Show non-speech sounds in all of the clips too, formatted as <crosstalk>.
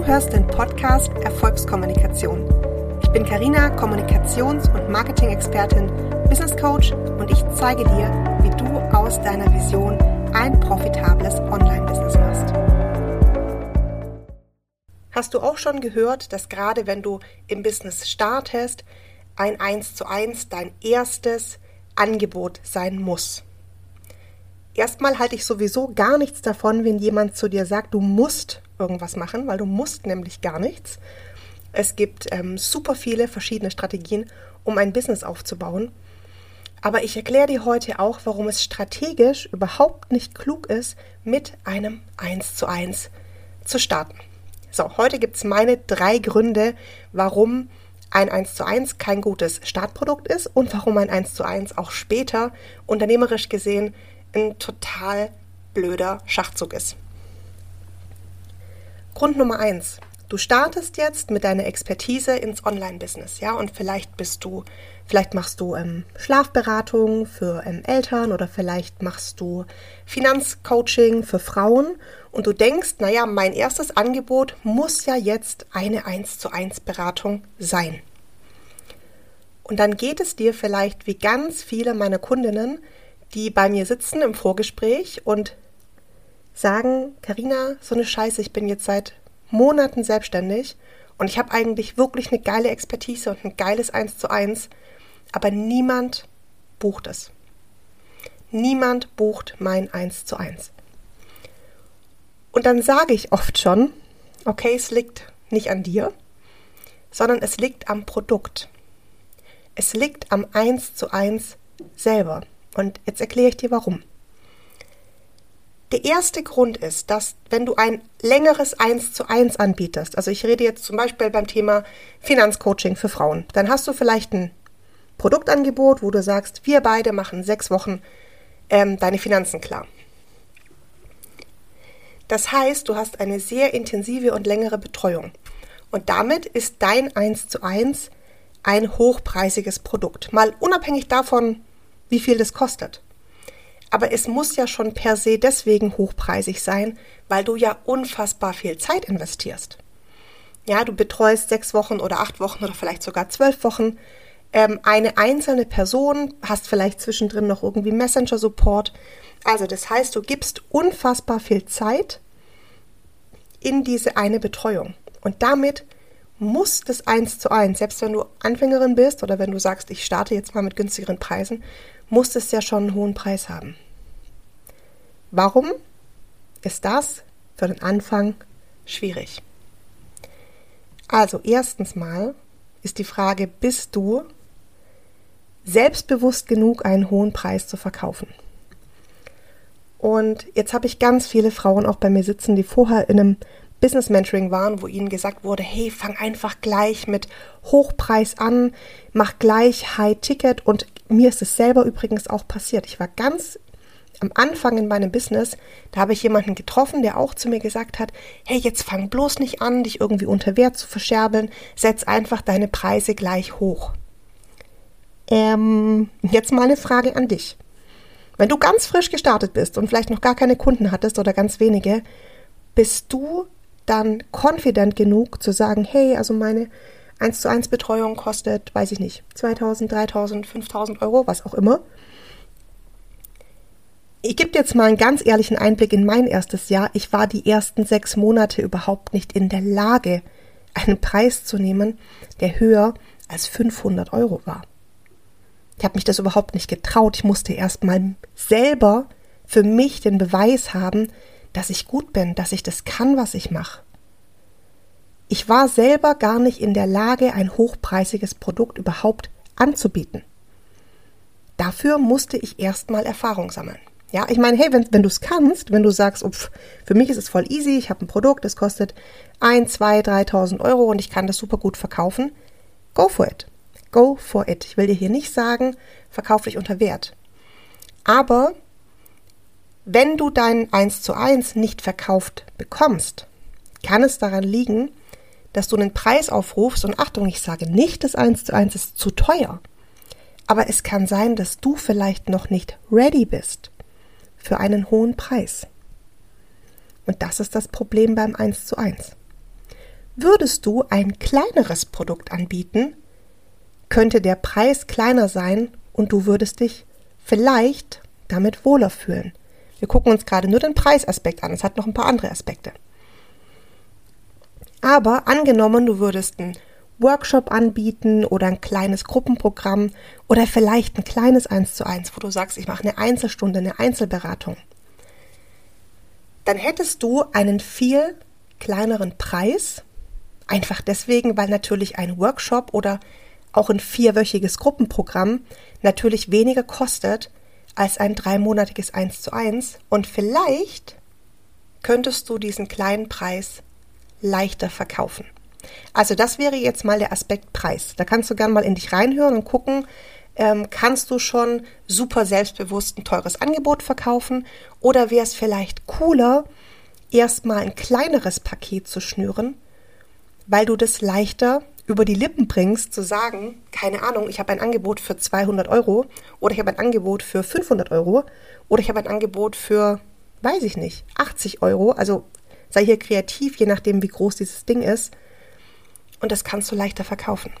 Du hörst den Podcast Erfolgskommunikation. Ich bin Karina, Kommunikations- und Marketing-Expertin, Business Coach und ich zeige dir, wie du aus deiner Vision ein profitables Online-Business machst. Hast du auch schon gehört, dass gerade wenn du im Business startest, ein 1 zu 1 dein erstes Angebot sein muss? Erstmal halte ich sowieso gar nichts davon, wenn jemand zu dir sagt, du musst irgendwas machen, weil du musst nämlich gar nichts. Es gibt ähm, super viele verschiedene Strategien, um ein Business aufzubauen. Aber ich erkläre dir heute auch, warum es strategisch überhaupt nicht klug ist, mit einem 1 zu 1 zu starten. So, heute gibt es meine drei Gründe, warum ein 1 zu 1 kein gutes Startprodukt ist und warum ein 1 zu 1 auch später unternehmerisch gesehen ein total blöder Schachzug ist. Grund Nummer eins. Du startest jetzt mit deiner Expertise ins Online-Business, ja, und vielleicht bist du, vielleicht machst du ähm, Schlafberatung für ähm, Eltern oder vielleicht machst du Finanzcoaching für Frauen und du denkst, naja, mein erstes Angebot muss ja jetzt eine 1 zu 1 Beratung sein. Und dann geht es dir vielleicht wie ganz viele meiner Kundinnen, die bei mir sitzen im Vorgespräch und sagen, Karina, so eine Scheiße, ich bin jetzt seit Monaten selbstständig und ich habe eigentlich wirklich eine geile Expertise und ein geiles Eins zu eins, aber niemand bucht es. Niemand bucht mein Eins zu eins. Und dann sage ich oft schon, okay, es liegt nicht an dir, sondern es liegt am Produkt. Es liegt am Eins zu eins selber. Und jetzt erkläre ich dir warum. Der erste Grund ist, dass wenn du ein längeres 1 zu 1 anbietest, also ich rede jetzt zum Beispiel beim Thema Finanzcoaching für Frauen, dann hast du vielleicht ein Produktangebot, wo du sagst, wir beide machen sechs Wochen ähm, deine Finanzen klar. Das heißt, du hast eine sehr intensive und längere Betreuung. Und damit ist dein 1 zu 1 ein hochpreisiges Produkt. Mal unabhängig davon, wie viel das kostet. Aber es muss ja schon per se deswegen hochpreisig sein, weil du ja unfassbar viel Zeit investierst. Ja, du betreust sechs Wochen oder acht Wochen oder vielleicht sogar zwölf Wochen ähm, eine einzelne Person, hast vielleicht zwischendrin noch irgendwie Messenger-Support. Also das heißt, du gibst unfassbar viel Zeit in diese eine Betreuung. Und damit muss das eins zu eins, selbst wenn du Anfängerin bist oder wenn du sagst, ich starte jetzt mal mit günstigeren Preisen, muss es ja schon einen hohen Preis haben. Warum ist das für den Anfang schwierig? Also erstens mal ist die Frage, bist du selbstbewusst genug, einen hohen Preis zu verkaufen? Und jetzt habe ich ganz viele Frauen auch bei mir sitzen, die vorher in einem Business Mentoring waren, wo ihnen gesagt wurde, hey, fang einfach gleich mit Hochpreis an, mach gleich High Ticket und mir ist es selber übrigens auch passiert. Ich war ganz am Anfang in meinem Business, da habe ich jemanden getroffen, der auch zu mir gesagt hat, hey, jetzt fang bloß nicht an, dich irgendwie unter Wert zu verscherbeln, setz einfach deine Preise gleich hoch. Ähm, jetzt mal eine Frage an dich. Wenn du ganz frisch gestartet bist und vielleicht noch gar keine Kunden hattest oder ganz wenige, bist du dann confident genug zu sagen, hey, also meine 1 zu 1 Betreuung kostet, weiß ich nicht, 2000, 3000, 5000 Euro, was auch immer. Ich gebe jetzt mal einen ganz ehrlichen Einblick in mein erstes Jahr. Ich war die ersten sechs Monate überhaupt nicht in der Lage, einen Preis zu nehmen, der höher als 500 Euro war. Ich habe mich das überhaupt nicht getraut. Ich musste erst mal selber für mich den Beweis haben, dass ich gut bin, dass ich das kann, was ich mache. Ich war selber gar nicht in der Lage, ein hochpreisiges Produkt überhaupt anzubieten. Dafür musste ich erstmal Erfahrung sammeln. Ja, ich meine, hey, wenn, wenn du es kannst, wenn du sagst, upf, für mich ist es voll easy, ich habe ein Produkt, das kostet 1, 2, 3.000 Euro und ich kann das super gut verkaufen, go for it. Go for it. Ich will dir hier nicht sagen, verkauf dich unter Wert. Aber wenn du dein 1 zu 1 nicht verkauft bekommst, kann es daran liegen, dass du einen Preis aufrufst und Achtung, ich sage nicht, das 1 zu 1 ist zu teuer. Aber es kann sein, dass du vielleicht noch nicht ready bist für einen hohen Preis. Und das ist das Problem beim 1 zu 1. Würdest du ein kleineres Produkt anbieten, könnte der Preis kleiner sein und du würdest dich vielleicht damit wohler fühlen. Wir gucken uns gerade nur den Preisaspekt an. Es hat noch ein paar andere Aspekte. Aber angenommen, du würdest einen Workshop anbieten oder ein kleines Gruppenprogramm oder vielleicht ein kleines 1 zu 1, wo du sagst, ich mache eine Einzelstunde, eine Einzelberatung, dann hättest du einen viel kleineren Preis. Einfach deswegen, weil natürlich ein Workshop oder auch ein vierwöchiges Gruppenprogramm natürlich weniger kostet als ein dreimonatiges 1 zu 1 und vielleicht könntest du diesen kleinen Preis leichter verkaufen. Also das wäre jetzt mal der Aspekt Preis. Da kannst du gerne mal in dich reinhören und gucken, ähm, kannst du schon super selbstbewusst ein teures Angebot verkaufen oder wäre es vielleicht cooler, erstmal ein kleineres Paket zu schnüren, weil du das leichter über die Lippen bringst, zu sagen, keine Ahnung, ich habe ein Angebot für 200 Euro oder ich habe ein Angebot für 500 Euro oder ich habe ein Angebot für, weiß ich nicht, 80 Euro. Also sei hier kreativ, je nachdem, wie groß dieses Ding ist. Und das kannst du leichter verkaufen.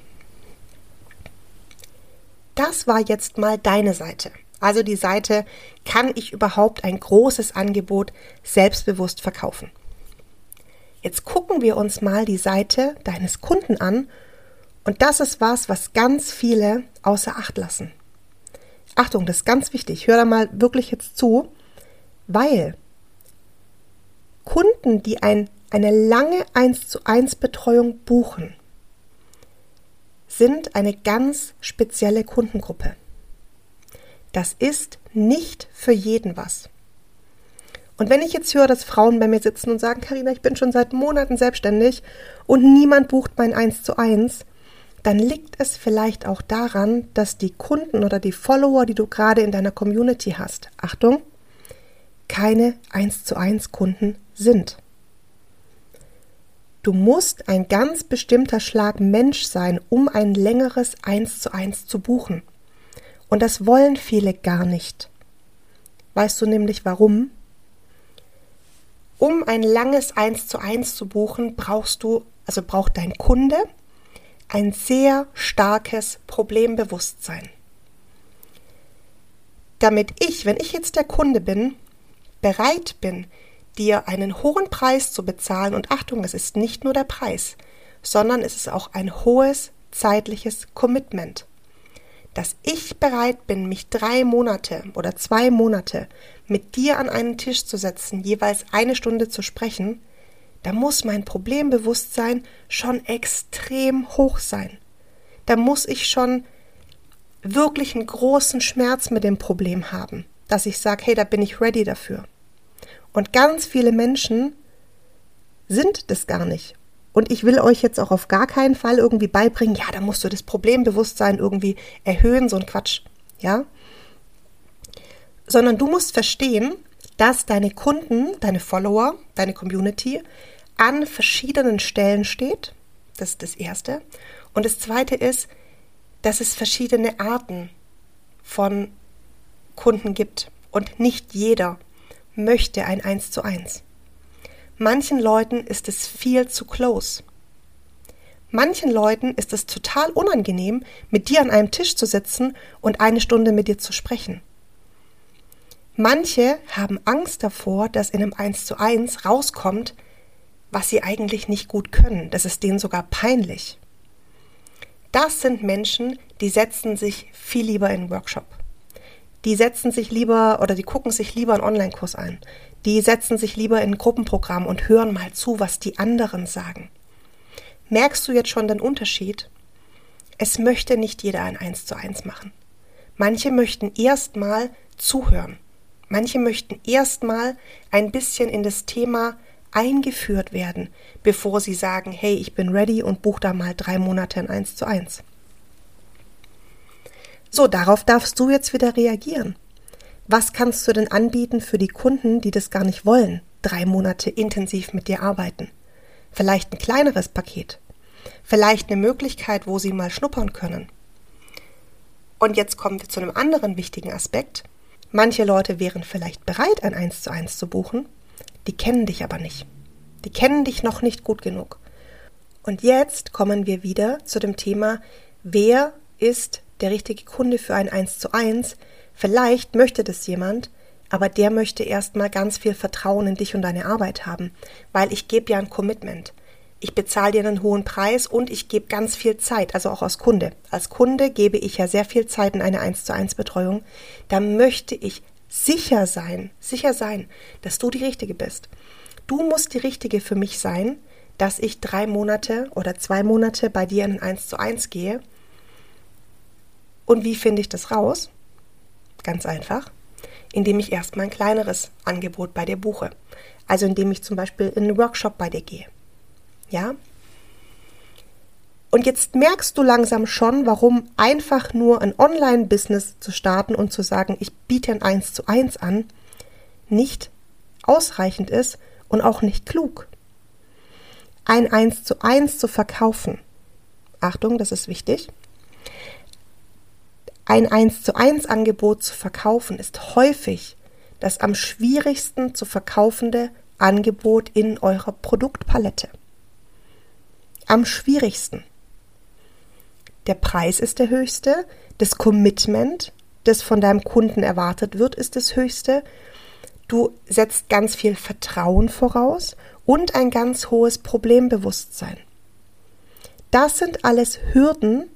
Das war jetzt mal deine Seite. Also die Seite, kann ich überhaupt ein großes Angebot selbstbewusst verkaufen? Jetzt gucken wir uns mal die Seite deines Kunden an und das ist was, was ganz viele außer Acht lassen. Achtung, das ist ganz wichtig. Hör da mal wirklich jetzt zu, weil Kunden, die ein, eine lange 1 zu 1 Betreuung buchen, sind eine ganz spezielle Kundengruppe. Das ist nicht für jeden was. Und wenn ich jetzt höre, dass Frauen bei mir sitzen und sagen, Karina, ich bin schon seit Monaten selbstständig und niemand bucht mein 1 zu 1, dann liegt es vielleicht auch daran, dass die Kunden oder die Follower, die du gerade in deiner Community hast, Achtung, keine 1 zu 1 Kunden sind. Du musst ein ganz bestimmter Schlag Mensch sein, um ein längeres 1 zu 1 zu buchen. Und das wollen viele gar nicht. Weißt du nämlich warum? Um ein langes 1 zu 1 zu buchen, brauchst du, also braucht dein Kunde ein sehr starkes Problembewusstsein. Damit ich, wenn ich jetzt der Kunde bin, bereit bin, dir einen hohen Preis zu bezahlen, und Achtung, es ist nicht nur der Preis, sondern es ist auch ein hohes zeitliches Commitment. Dass ich bereit bin, mich drei Monate oder zwei Monate mit dir an einen Tisch zu setzen, jeweils eine Stunde zu sprechen, da muss mein Problembewusstsein schon extrem hoch sein. Da muss ich schon wirklich einen großen Schmerz mit dem Problem haben, dass ich sage, hey, da bin ich ready dafür. Und ganz viele Menschen sind das gar nicht. Und ich will euch jetzt auch auf gar keinen Fall irgendwie beibringen, ja, da musst du das Problembewusstsein irgendwie erhöhen, so ein Quatsch, ja. Sondern du musst verstehen, dass deine Kunden, deine Follower, deine Community an verschiedenen Stellen steht. Das ist das Erste. Und das Zweite ist, dass es verschiedene Arten von Kunden gibt. Und nicht jeder möchte ein Eins zu eins. Manchen Leuten ist es viel zu close. Manchen Leuten ist es total unangenehm, mit dir an einem Tisch zu sitzen und eine Stunde mit dir zu sprechen. Manche haben Angst davor, dass in einem 1 zu 1 rauskommt, was sie eigentlich nicht gut können. Das ist denen sogar peinlich. Das sind Menschen, die setzen sich viel lieber in einen Workshop. Die setzen sich lieber oder die gucken sich lieber einen Online-Kurs ein die setzen sich lieber in ein Gruppenprogramm und hören mal zu, was die anderen sagen. Merkst du jetzt schon den Unterschied? Es möchte nicht jeder ein Eins zu eins machen. Manche möchten erstmal zuhören. Manche möchten erstmal ein bisschen in das Thema eingeführt werden, bevor sie sagen, hey, ich bin ready und buch da mal drei Monate ein Eins zu eins. So, darauf darfst du jetzt wieder reagieren. Was kannst du denn anbieten für die Kunden, die das gar nicht wollen, drei Monate intensiv mit dir arbeiten? Vielleicht ein kleineres Paket. Vielleicht eine Möglichkeit, wo sie mal schnuppern können. Und jetzt kommen wir zu einem anderen wichtigen Aspekt. Manche Leute wären vielleicht bereit, ein 1 zu 1 zu buchen, die kennen dich aber nicht. Die kennen dich noch nicht gut genug. Und jetzt kommen wir wieder zu dem Thema, wer ist der richtige Kunde für ein 1 zu 1? Vielleicht möchte das jemand, aber der möchte erstmal ganz viel Vertrauen in dich und deine Arbeit haben, weil ich gebe ja ein Commitment. Ich bezahle dir einen hohen Preis und ich gebe ganz viel Zeit, also auch als Kunde. Als Kunde gebe ich ja sehr viel Zeit in eine 1 zu 1 Betreuung. Da möchte ich sicher sein, sicher sein, dass du die Richtige bist. Du musst die Richtige für mich sein, dass ich drei Monate oder zwei Monate bei dir in ein 1 zu 1 gehe. Und wie finde ich das raus? Ganz einfach indem ich erstmal ein kleineres Angebot bei dir buche. Also indem ich zum Beispiel in einen Workshop bei dir gehe. Ja? Und jetzt merkst du langsam schon, warum einfach nur ein Online-Business zu starten und zu sagen, ich biete ein 1 zu 1 an, nicht ausreichend ist und auch nicht klug. Ein 1 zu 1 zu verkaufen. Achtung, das ist wichtig ein 1 zu 1 Angebot zu verkaufen ist häufig das am schwierigsten zu verkaufende Angebot in eurer Produktpalette. Am schwierigsten. Der Preis ist der höchste, das Commitment, das von deinem Kunden erwartet wird, ist das höchste. Du setzt ganz viel Vertrauen voraus und ein ganz hohes Problembewusstsein. Das sind alles Hürden,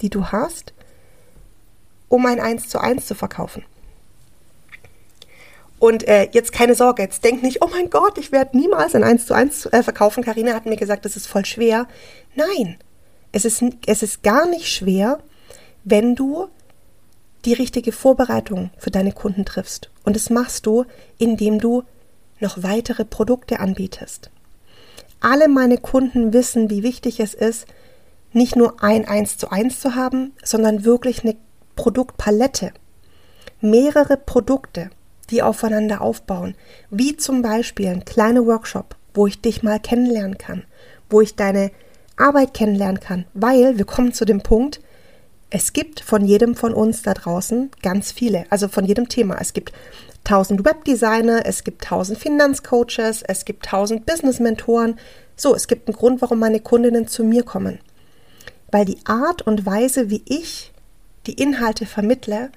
die du hast, um ein 1 zu 1 zu verkaufen. Und äh, jetzt keine Sorge, jetzt denk nicht, oh mein Gott, ich werde niemals ein 1 zu 1 äh, verkaufen. Karina hat mir gesagt, das ist voll schwer. Nein, es ist, es ist gar nicht schwer, wenn du die richtige Vorbereitung für deine Kunden triffst. Und das machst du, indem du noch weitere Produkte anbietest. Alle meine Kunden wissen, wie wichtig es ist, nicht nur ein 1 zu 1 zu haben, sondern wirklich eine Produktpalette. Mehrere Produkte, die aufeinander aufbauen, wie zum Beispiel ein kleiner Workshop, wo ich dich mal kennenlernen kann, wo ich deine Arbeit kennenlernen kann, weil wir kommen zu dem Punkt, es gibt von jedem von uns da draußen ganz viele, also von jedem Thema. Es gibt tausend Webdesigner, es gibt tausend Finanzcoaches, es gibt tausend Business-Mentoren. So, es gibt einen Grund, warum meine Kundinnen zu mir kommen. Weil die Art und Weise, wie ich die Inhalte vermittle,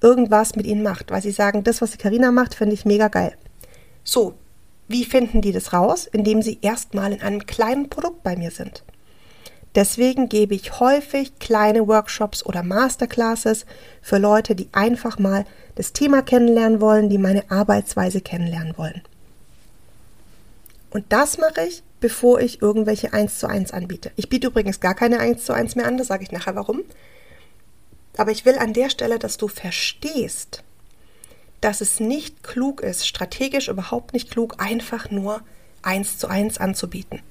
irgendwas mit ihnen macht, weil sie sagen, das, was die Karina macht, finde ich mega geil. So, wie finden die das raus? Indem sie erstmal in einem kleinen Produkt bei mir sind. Deswegen gebe ich häufig kleine Workshops oder Masterclasses für Leute, die einfach mal das Thema kennenlernen wollen, die meine Arbeitsweise kennenlernen wollen. Und das mache ich, bevor ich irgendwelche 1 zu 1 anbiete. Ich biete übrigens gar keine 1 zu 1 mehr an, das sage ich nachher warum. Aber ich will an der Stelle, dass du verstehst, dass es nicht klug ist, strategisch überhaupt nicht klug, einfach nur 1 zu 1 anzubieten.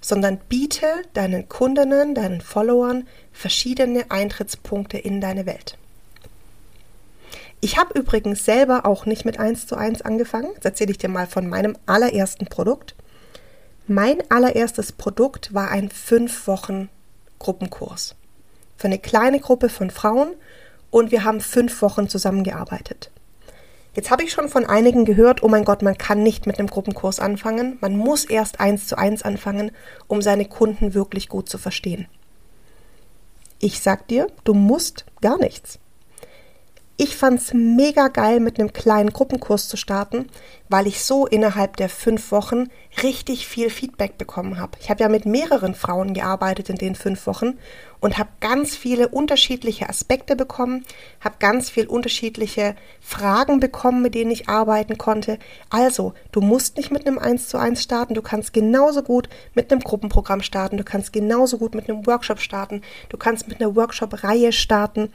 Sondern biete deinen Kundinnen, deinen Followern verschiedene Eintrittspunkte in deine Welt. Ich habe übrigens selber auch nicht mit 1 zu 1 angefangen. Jetzt erzähle ich dir mal von meinem allerersten Produkt. Mein allererstes Produkt war ein 5 Wochen Gruppenkurs für eine kleine Gruppe von Frauen und wir haben fünf Wochen zusammengearbeitet. Jetzt habe ich schon von einigen gehört, oh mein Gott, man kann nicht mit einem Gruppenkurs anfangen, man muss erst eins zu eins anfangen, um seine Kunden wirklich gut zu verstehen. Ich sag dir, du musst gar nichts. Ich fand es mega geil, mit einem kleinen Gruppenkurs zu starten, weil ich so innerhalb der fünf Wochen richtig viel Feedback bekommen habe. Ich habe ja mit mehreren Frauen gearbeitet in den fünf Wochen und habe ganz viele unterschiedliche Aspekte bekommen, habe ganz viel unterschiedliche Fragen bekommen, mit denen ich arbeiten konnte. Also, du musst nicht mit einem 1 zu 1 starten, du kannst genauso gut mit einem Gruppenprogramm starten, du kannst genauso gut mit einem Workshop starten, du kannst mit einer Workshop-Reihe starten.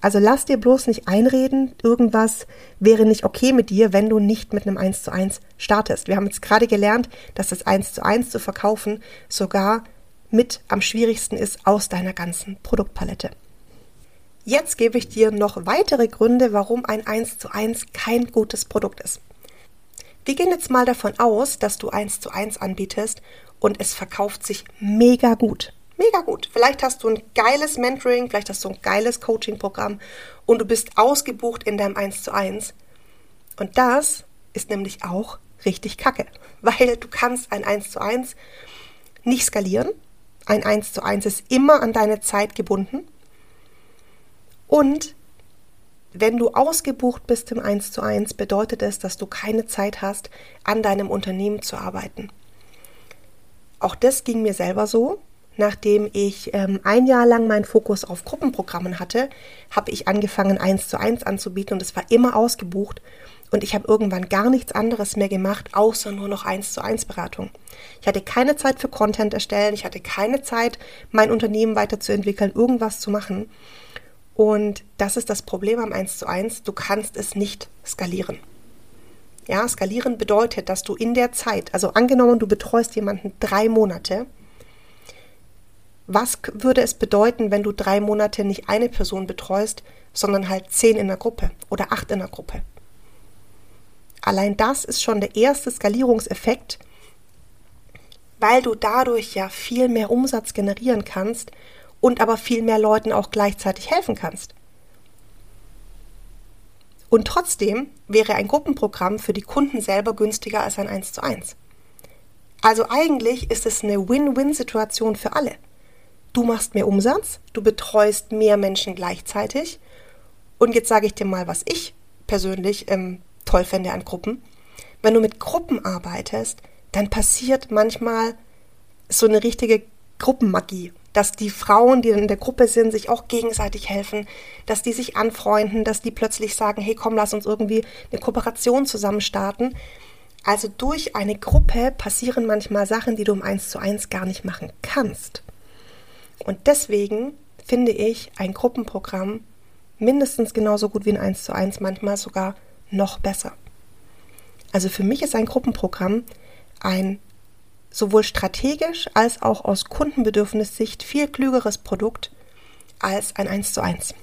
Also lass dir bloß nicht einreden, irgendwas wäre nicht okay mit dir, wenn du nicht mit einem 1 zu 1 startest. Wir haben jetzt gerade gelernt, dass das 1 zu 1 zu verkaufen sogar mit am schwierigsten ist aus deiner ganzen Produktpalette. Jetzt gebe ich dir noch weitere Gründe, warum ein 1 zu 1 kein gutes Produkt ist. Wir gehen jetzt mal davon aus, dass du 1 zu 1 anbietest und es verkauft sich mega gut mega gut. Vielleicht hast du ein geiles Mentoring, vielleicht hast du ein geiles Coaching-Programm und du bist ausgebucht in deinem 1 zu 1. Und das ist nämlich auch richtig kacke, <laughs> weil du kannst ein 1 zu 1 nicht skalieren. Ein 1 zu 1 ist immer an deine Zeit gebunden. Und wenn du ausgebucht bist im 1 zu 1, bedeutet es, dass du keine Zeit hast, an deinem Unternehmen zu arbeiten. Auch das ging mir selber so. Nachdem ich ähm, ein Jahr lang meinen Fokus auf Gruppenprogrammen hatte, habe ich angefangen, 1 zu 1 anzubieten und es war immer ausgebucht. Und ich habe irgendwann gar nichts anderes mehr gemacht, außer nur noch 1 zu 1 Beratung. Ich hatte keine Zeit für Content erstellen, ich hatte keine Zeit, mein Unternehmen weiterzuentwickeln, irgendwas zu machen. Und das ist das Problem am 1 zu 1. Du kannst es nicht skalieren. Ja, skalieren bedeutet, dass du in der Zeit, also angenommen, du betreust jemanden drei Monate, was würde es bedeuten, wenn du drei Monate nicht eine Person betreust, sondern halt zehn in der Gruppe oder acht in der Gruppe? Allein das ist schon der erste Skalierungseffekt, weil du dadurch ja viel mehr Umsatz generieren kannst und aber viel mehr Leuten auch gleichzeitig helfen kannst. Und trotzdem wäre ein Gruppenprogramm für die Kunden selber günstiger als ein 1 zu 1. Also eigentlich ist es eine Win-Win-Situation für alle. Du machst mehr Umsatz, du betreust mehr Menschen gleichzeitig. Und jetzt sage ich dir mal, was ich persönlich ähm, toll fände an Gruppen. Wenn du mit Gruppen arbeitest, dann passiert manchmal so eine richtige Gruppenmagie dass die Frauen, die in der Gruppe sind, sich auch gegenseitig helfen, dass die sich anfreunden, dass die plötzlich sagen, hey komm, lass uns irgendwie eine Kooperation zusammen starten. Also durch eine Gruppe passieren manchmal Sachen, die du im 1 zu 1 gar nicht machen kannst. Und deswegen finde ich ein Gruppenprogramm mindestens genauso gut wie ein 1 zu 1, manchmal sogar noch besser. Also für mich ist ein Gruppenprogramm ein sowohl strategisch als auch aus Kundenbedürfnissicht viel klügeres Produkt als ein 1 zu 1.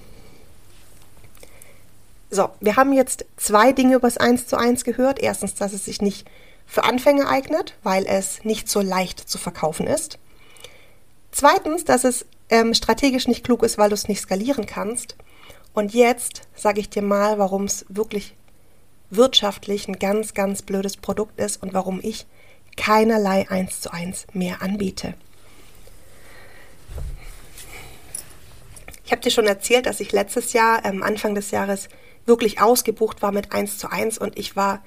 So, wir haben jetzt zwei Dinge über das 1 zu 1 gehört. Erstens, dass es sich nicht für Anfänger eignet, weil es nicht so leicht zu verkaufen ist. Zweitens, dass es ähm, strategisch nicht klug ist, weil du es nicht skalieren kannst. Und jetzt sage ich dir mal, warum es wirklich wirtschaftlich ein ganz, ganz blödes Produkt ist und warum ich keinerlei 1 zu 1 mehr anbiete. Ich habe dir schon erzählt, dass ich letztes Jahr, ähm, Anfang des Jahres, wirklich ausgebucht war mit 1 zu 1 und ich war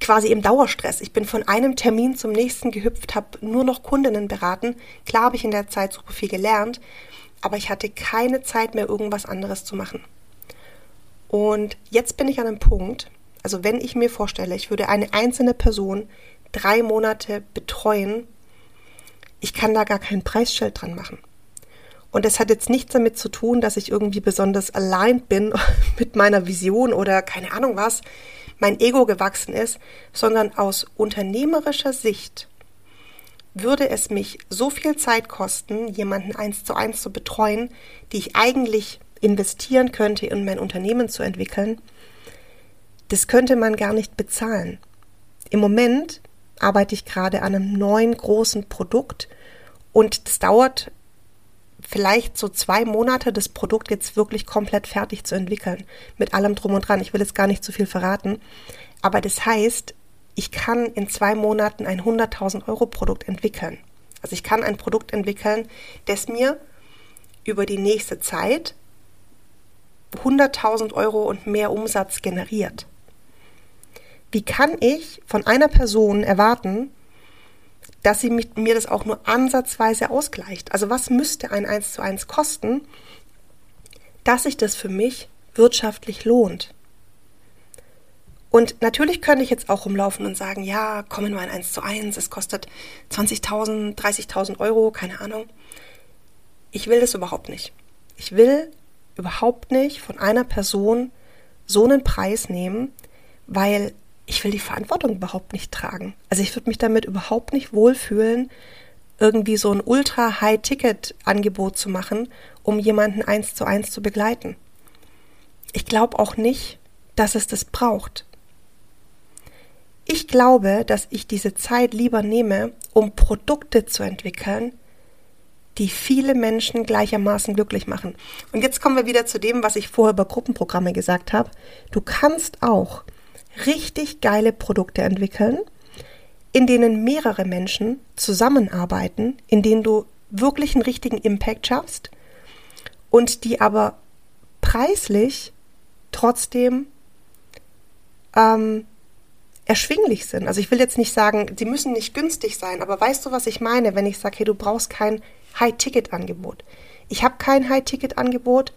quasi im Dauerstress. Ich bin von einem Termin zum nächsten gehüpft, habe nur noch Kundinnen beraten. Klar habe ich in der Zeit super viel gelernt, aber ich hatte keine Zeit mehr, irgendwas anderes zu machen. Und jetzt bin ich an einem Punkt, also wenn ich mir vorstelle, ich würde eine einzelne Person drei Monate betreuen, ich kann da gar kein Preisschild dran machen. Und das hat jetzt nichts damit zu tun, dass ich irgendwie besonders aligned bin <laughs> mit meiner Vision oder keine Ahnung was, mein Ego gewachsen ist, sondern aus unternehmerischer Sicht würde es mich so viel Zeit kosten, jemanden eins zu eins zu betreuen, die ich eigentlich investieren könnte, in mein Unternehmen zu entwickeln, das könnte man gar nicht bezahlen. Im Moment arbeite ich gerade an einem neuen großen Produkt und es dauert vielleicht so zwei Monate, das Produkt jetzt wirklich komplett fertig zu entwickeln. Mit allem drum und dran. Ich will jetzt gar nicht zu viel verraten. Aber das heißt, ich kann in zwei Monaten ein 100.000 Euro Produkt entwickeln. Also ich kann ein Produkt entwickeln, das mir über die nächste Zeit 100.000 Euro und mehr Umsatz generiert. Wie kann ich von einer Person erwarten, dass sie mit mir das auch nur ansatzweise ausgleicht? Also was müsste ein 1 zu 1 kosten, dass sich das für mich wirtschaftlich lohnt? Und natürlich könnte ich jetzt auch rumlaufen und sagen, ja, kommen wir ein 1 zu 1, es kostet 20.000, 30.000 Euro, keine Ahnung. Ich will das überhaupt nicht. Ich will überhaupt nicht von einer Person so einen Preis nehmen, weil ich will die Verantwortung überhaupt nicht tragen. Also ich würde mich damit überhaupt nicht wohlfühlen, irgendwie so ein ultra-high-Ticket-Angebot zu machen, um jemanden eins zu eins zu begleiten. Ich glaube auch nicht, dass es das braucht. Ich glaube, dass ich diese Zeit lieber nehme, um Produkte zu entwickeln, die viele Menschen gleichermaßen glücklich machen. Und jetzt kommen wir wieder zu dem, was ich vorher über Gruppenprogramme gesagt habe. Du kannst auch richtig geile Produkte entwickeln, in denen mehrere Menschen zusammenarbeiten, in denen du wirklich einen richtigen Impact schaffst und die aber preislich trotzdem ähm, erschwinglich sind. Also ich will jetzt nicht sagen, sie müssen nicht günstig sein, aber weißt du, was ich meine, wenn ich sage, hey, du brauchst kein High-Ticket-Angebot. Ich habe kein High-Ticket-Angebot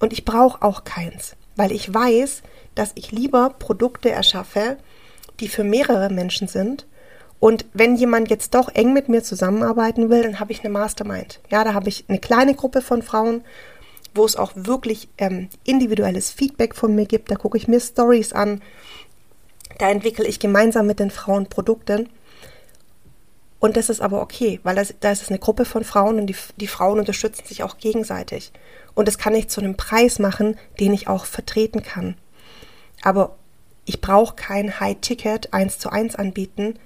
und ich brauche auch keins, weil ich weiß, dass ich lieber Produkte erschaffe, die für mehrere Menschen sind. Und wenn jemand jetzt doch eng mit mir zusammenarbeiten will, dann habe ich eine Mastermind. Ja, da habe ich eine kleine Gruppe von Frauen, wo es auch wirklich ähm, individuelles Feedback von mir gibt. Da gucke ich mir Stories an. Da entwickle ich gemeinsam mit den Frauen Produkte. Und das ist aber okay, weil das, da ist es eine Gruppe von Frauen und die, die Frauen unterstützen sich auch gegenseitig. Und das kann ich zu einem Preis machen, den ich auch vertreten kann. Aber ich brauche kein High-Ticket 1 zu 1 anbieten,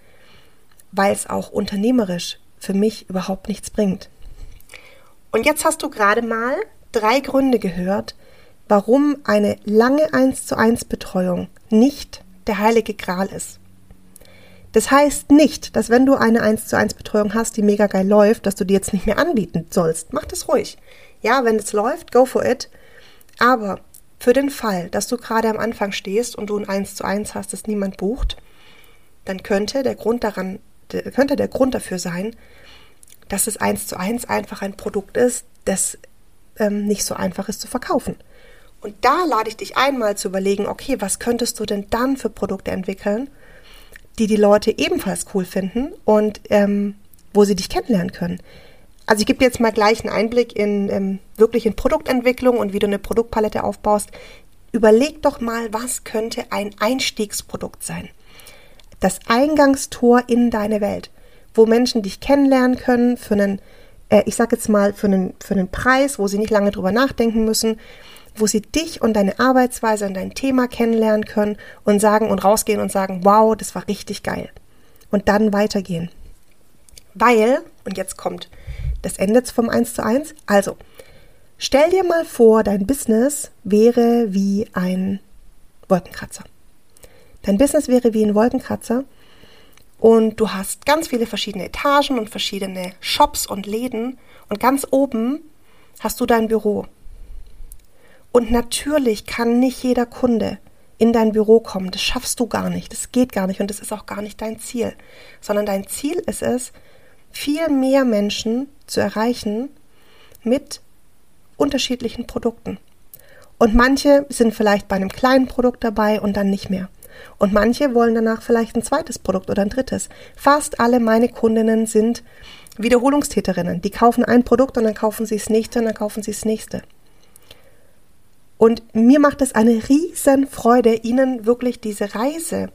weil es auch unternehmerisch für mich überhaupt nichts bringt. Und jetzt hast du gerade mal drei Gründe gehört, warum eine lange 1 zu 1 Betreuung nicht der heilige Gral ist. Das heißt nicht, dass wenn du eine 1 zu 1 Betreuung hast, die mega geil läuft, dass du die jetzt nicht mehr anbieten sollst. Mach das ruhig. Ja, wenn es läuft, go for it. Aber für den Fall, dass du gerade am Anfang stehst und du ein 1 zu 1 hast, das niemand bucht, dann könnte der Grund daran, könnte der Grund dafür sein, dass es 1 zu 1 einfach ein Produkt ist, das ähm, nicht so einfach ist zu verkaufen. Und da lade ich dich einmal zu überlegen, okay, was könntest du denn dann für Produkte entwickeln, die die Leute ebenfalls cool finden und ähm, wo sie dich kennenlernen können. Also ich gebe dir jetzt mal gleich einen Einblick in ähm, wirklich in Produktentwicklung und wie du eine Produktpalette aufbaust. Überleg doch mal, was könnte ein Einstiegsprodukt sein? Das Eingangstor in deine Welt, wo Menschen dich kennenlernen können für einen, äh, ich sage jetzt mal, für einen, für einen Preis, wo sie nicht lange drüber nachdenken müssen, wo sie dich und deine Arbeitsweise und dein Thema kennenlernen können und sagen und rausgehen und sagen, wow, das war richtig geil. Und dann weitergehen. Weil, und jetzt kommt das Ende vom 1 zu 1, also, stell dir mal vor, dein Business wäre wie ein Wolkenkratzer. Dein Business wäre wie ein Wolkenkratzer und du hast ganz viele verschiedene Etagen und verschiedene Shops und Läden und ganz oben hast du dein Büro. Und natürlich kann nicht jeder Kunde in dein Büro kommen. Das schaffst du gar nicht. Das geht gar nicht und das ist auch gar nicht dein Ziel. Sondern dein Ziel ist es, viel mehr Menschen zu erreichen mit unterschiedlichen Produkten. Und manche sind vielleicht bei einem kleinen Produkt dabei und dann nicht mehr. Und manche wollen danach vielleicht ein zweites Produkt oder ein drittes. Fast alle meine Kundinnen sind Wiederholungstäterinnen. Die kaufen ein Produkt und dann kaufen sie das nächste und dann kaufen sie das nächste. Und mir macht es eine riesen Freude, Ihnen wirklich diese Reise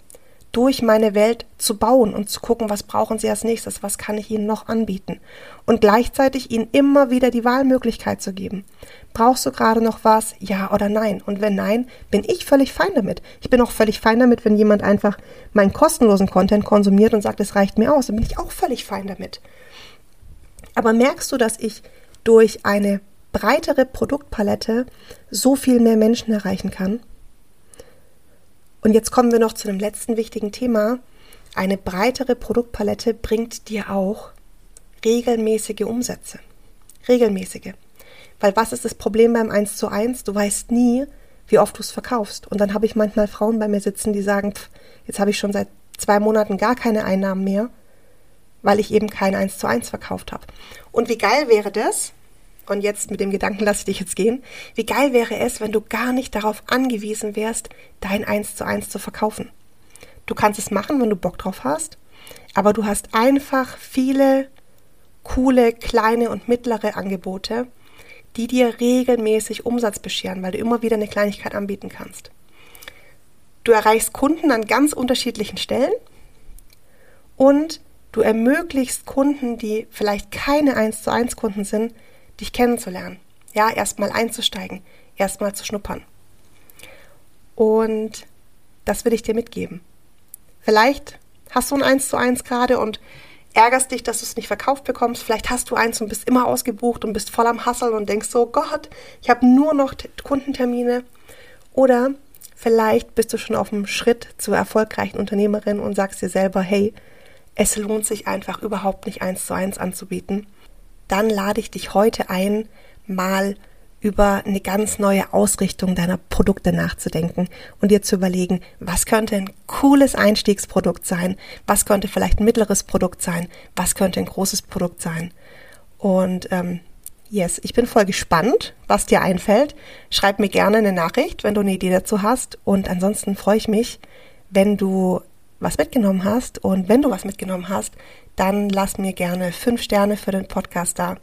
durch meine Welt zu bauen und zu gucken, was brauchen Sie als nächstes, was kann ich Ihnen noch anbieten. Und gleichzeitig Ihnen immer wieder die Wahlmöglichkeit zu geben. Brauchst du gerade noch was? Ja oder nein? Und wenn nein, bin ich völlig fein damit. Ich bin auch völlig fein damit, wenn jemand einfach meinen kostenlosen Content konsumiert und sagt, es reicht mir aus. Dann bin ich auch völlig fein damit. Aber merkst du, dass ich durch eine breitere Produktpalette so viel mehr Menschen erreichen kann. Und jetzt kommen wir noch zu dem letzten wichtigen Thema. Eine breitere Produktpalette bringt dir auch regelmäßige Umsätze. Regelmäßige. Weil was ist das Problem beim 1 zu 1? Du weißt nie, wie oft du es verkaufst. Und dann habe ich manchmal Frauen bei mir sitzen, die sagen, pff, jetzt habe ich schon seit zwei Monaten gar keine Einnahmen mehr, weil ich eben kein 1 zu 1 verkauft habe. Und wie geil wäre das, und jetzt mit dem Gedanken lasse ich dich jetzt gehen, wie geil wäre es, wenn du gar nicht darauf angewiesen wärst, dein 1 zu 1 zu verkaufen. Du kannst es machen, wenn du Bock drauf hast, aber du hast einfach viele coole, kleine und mittlere Angebote, die dir regelmäßig Umsatz bescheren, weil du immer wieder eine Kleinigkeit anbieten kannst. Du erreichst Kunden an ganz unterschiedlichen Stellen und du ermöglichst Kunden, die vielleicht keine 1 zu 1 Kunden sind, dich kennenzulernen. Ja, erstmal einzusteigen, erstmal zu schnuppern. Und das will ich dir mitgeben. Vielleicht hast du ein 1 zu 1 gerade und ärgerst dich, dass du es nicht verkauft bekommst. Vielleicht hast du eins und bist immer ausgebucht und bist voll am Hasseln und denkst so, Gott, ich habe nur noch Kundentermine. Oder Vielleicht bist du schon auf dem Schritt zur erfolgreichen Unternehmerin und sagst dir selber, hey, es lohnt sich einfach überhaupt nicht eins zu eins anzubieten. Dann lade ich dich heute ein, mal über eine ganz neue Ausrichtung deiner Produkte nachzudenken und dir zu überlegen, was könnte ein cooles Einstiegsprodukt sein, was könnte vielleicht ein mittleres Produkt sein, was könnte ein großes Produkt sein. Und ähm, yes, ich bin voll gespannt, was dir einfällt. Schreib mir gerne eine Nachricht, wenn du eine Idee dazu hast. Und ansonsten freue ich mich, wenn du was mitgenommen hast. Und wenn du was mitgenommen hast, dann lass mir gerne fünf Sterne für den Podcast da.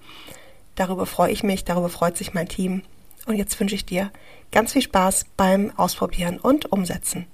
Darüber freue ich mich, darüber freut sich mein Team. Und jetzt wünsche ich dir ganz viel Spaß beim Ausprobieren und Umsetzen.